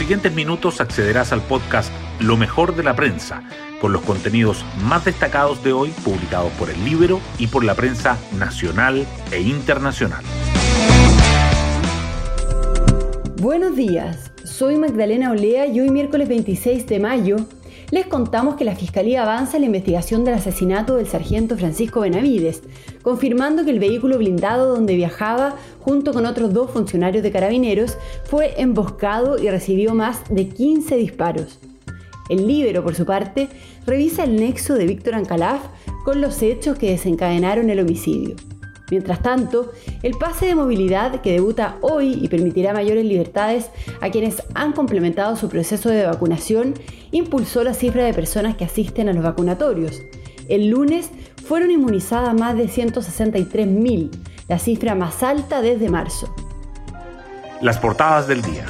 siguientes minutos accederás al podcast Lo mejor de la prensa, con los contenidos más destacados de hoy publicados por el Libro y por la prensa nacional e internacional. Buenos días, soy Magdalena Olea y hoy miércoles 26 de mayo les contamos que la Fiscalía avanza en la investigación del asesinato del sargento Francisco Benavides, confirmando que el vehículo blindado donde viajaba junto con otros dos funcionarios de carabineros fue emboscado y recibió más de 15 disparos. El Libero, por su parte, revisa el nexo de Víctor Ancalaf con los hechos que desencadenaron el homicidio. Mientras tanto, el pase de movilidad que debuta hoy y permitirá mayores libertades a quienes han complementado su proceso de vacunación impulsó la cifra de personas que asisten a los vacunatorios. El lunes fueron inmunizadas más de 163.000, la cifra más alta desde marzo. Las portadas del día.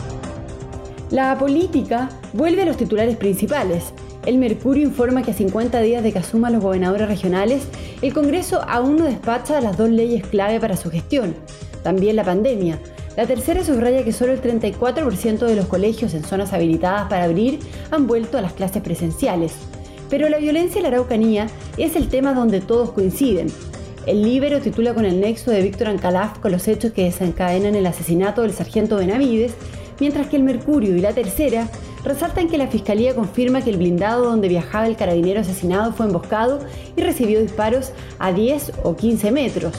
La política vuelve a los titulares principales. El Mercurio informa que a 50 días de que asuman los gobernadores regionales, el Congreso aún no despacha las dos leyes clave para su gestión. También la pandemia. La tercera subraya que solo el 34% de los colegios en zonas habilitadas para abrir han vuelto a las clases presenciales. Pero la violencia en la Araucanía es el tema donde todos coinciden. El Libero titula con el nexo de Víctor Ancalaf con los hechos que desencadenan el asesinato del sargento Benavides, mientras que el Mercurio y la tercera resaltan que la Fiscalía confirma que el blindado donde viajaba el carabinero asesinado fue emboscado y recibió disparos a 10 o 15 metros.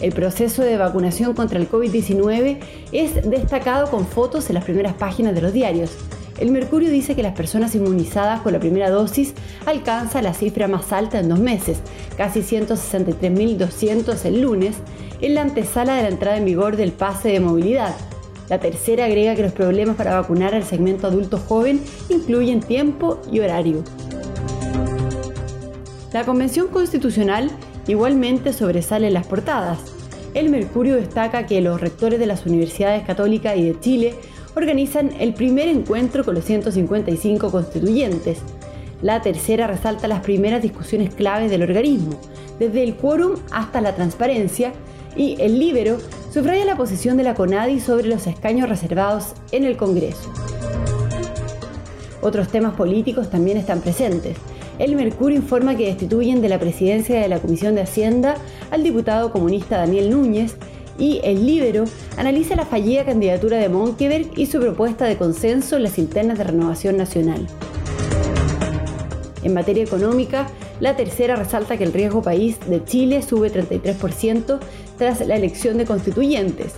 El proceso de vacunación contra el COVID-19 es destacado con fotos en las primeras páginas de los diarios. El Mercurio dice que las personas inmunizadas con la primera dosis alcanza la cifra más alta en dos meses, casi 163.200 el lunes, en la antesala de la entrada en vigor del pase de movilidad, la tercera agrega que los problemas para vacunar al segmento adulto joven incluyen tiempo y horario. La Convención Constitucional igualmente sobresale en las portadas. El Mercurio destaca que los rectores de las universidades católicas y de Chile organizan el primer encuentro con los 155 constituyentes. La tercera resalta las primeras discusiones claves del organismo, desde el quórum hasta la transparencia, y el Libero subraya la posición de la CONADI sobre los escaños reservados en el Congreso. Otros temas políticos también están presentes. El Mercurio informa que destituyen de la presidencia de la Comisión de Hacienda al diputado comunista Daniel Núñez y el Libero analiza la fallida candidatura de Monkeberg y su propuesta de consenso en las internas de renovación nacional. En materia económica, la tercera resalta que el riesgo país de Chile sube 33% tras la elección de constituyentes.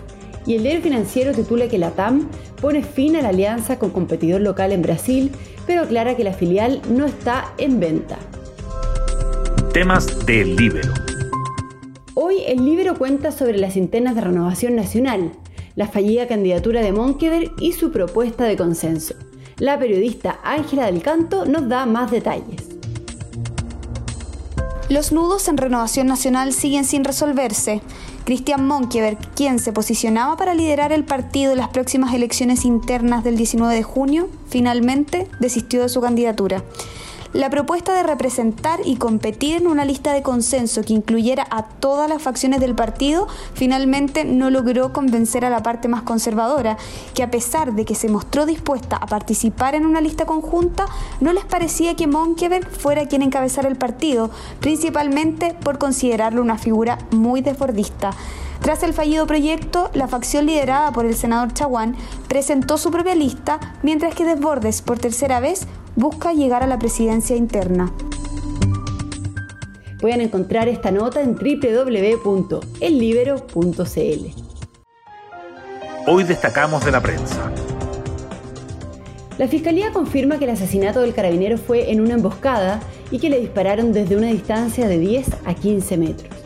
Y el diario financiero titula que la TAM pone fin a la alianza con competidor local en Brasil, pero aclara que la filial no está en venta. Temas del Libro. Hoy el Libro cuenta sobre las internas de renovación nacional, la fallida candidatura de Monkever y su propuesta de consenso. La periodista Ángela del Canto nos da más detalles. Los nudos en Renovación Nacional siguen sin resolverse. Cristian Monkeberg, quien se posicionaba para liderar el partido en las próximas elecciones internas del 19 de junio, finalmente desistió de su candidatura. La propuesta de representar y competir en una lista de consenso que incluyera a todas las facciones del partido finalmente no logró convencer a la parte más conservadora, que a pesar de que se mostró dispuesta a participar en una lista conjunta, no les parecía que Monkeberg fuera quien encabezara el partido, principalmente por considerarlo una figura muy desbordista. Tras el fallido proyecto, la facción liderada por el senador Chaguán presentó su propia lista, mientras que Desbordes, por tercera vez, busca llegar a la presidencia interna. Pueden encontrar esta nota en www.ellibero.cl. Hoy destacamos de la prensa. La fiscalía confirma que el asesinato del carabinero fue en una emboscada y que le dispararon desde una distancia de 10 a 15 metros.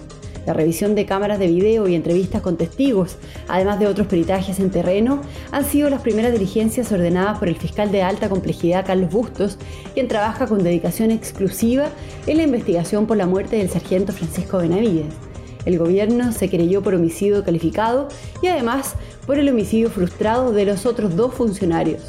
La revisión de cámaras de video y entrevistas con testigos, además de otros peritajes en terreno, han sido las primeras diligencias ordenadas por el fiscal de alta complejidad Carlos Bustos, quien trabaja con dedicación exclusiva en la investigación por la muerte del sargento Francisco Benavides. El gobierno se creyó por homicidio calificado y además por el homicidio frustrado de los otros dos funcionarios.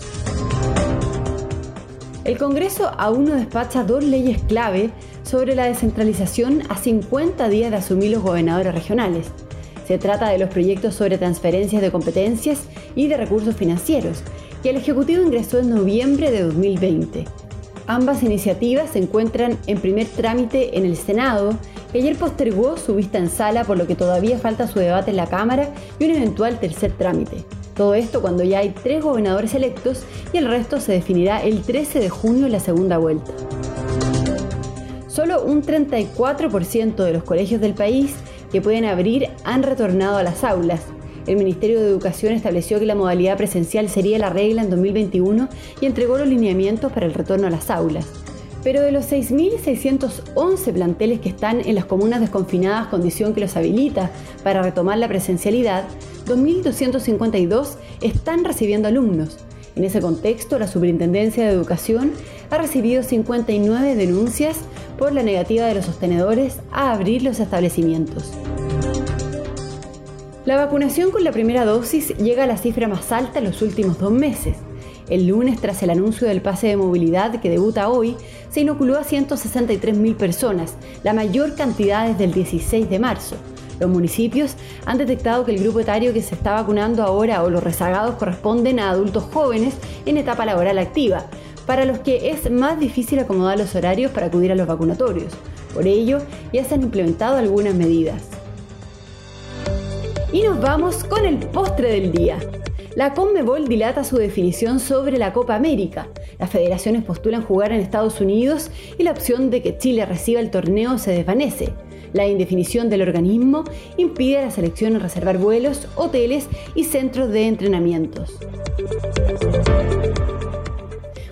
El Congreso aún no despacha dos leyes clave sobre la descentralización a 50 días de asumir los gobernadores regionales. Se trata de los proyectos sobre transferencias de competencias y de recursos financieros, que el Ejecutivo ingresó en noviembre de 2020. Ambas iniciativas se encuentran en primer trámite en el Senado, que ayer postergó su vista en sala por lo que todavía falta su debate en la Cámara y un eventual tercer trámite. Todo esto cuando ya hay tres gobernadores electos y el resto se definirá el 13 de junio en la segunda vuelta. Solo un 34% de los colegios del país que pueden abrir han retornado a las aulas. El Ministerio de Educación estableció que la modalidad presencial sería la regla en 2021 y entregó los lineamientos para el retorno a las aulas. Pero de los 6.611 planteles que están en las comunas desconfinadas, condición que los habilita para retomar la presencialidad, 2.252 están recibiendo alumnos. En ese contexto, la Superintendencia de Educación ha recibido 59 denuncias por la negativa de los sostenedores a abrir los establecimientos. La vacunación con la primera dosis llega a la cifra más alta en los últimos dos meses. El lunes, tras el anuncio del pase de movilidad que debuta hoy, se inoculó a 163.000 personas, la mayor cantidad desde el 16 de marzo. Los municipios han detectado que el grupo etario que se está vacunando ahora o los rezagados corresponden a adultos jóvenes en etapa laboral activa, para los que es más difícil acomodar los horarios para acudir a los vacunatorios. Por ello, ya se han implementado algunas medidas. Y nos vamos con el postre del día. La Conmebol dilata su definición sobre la Copa América. Las federaciones postulan jugar en Estados Unidos y la opción de que Chile reciba el torneo se desvanece. La indefinición del organismo impide a la selección reservar vuelos, hoteles y centros de entrenamientos.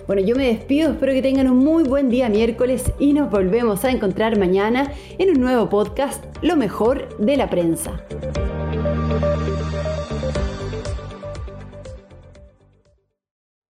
Bueno, yo me despido, espero que tengan un muy buen día miércoles y nos volvemos a encontrar mañana en un nuevo podcast, Lo mejor de la prensa.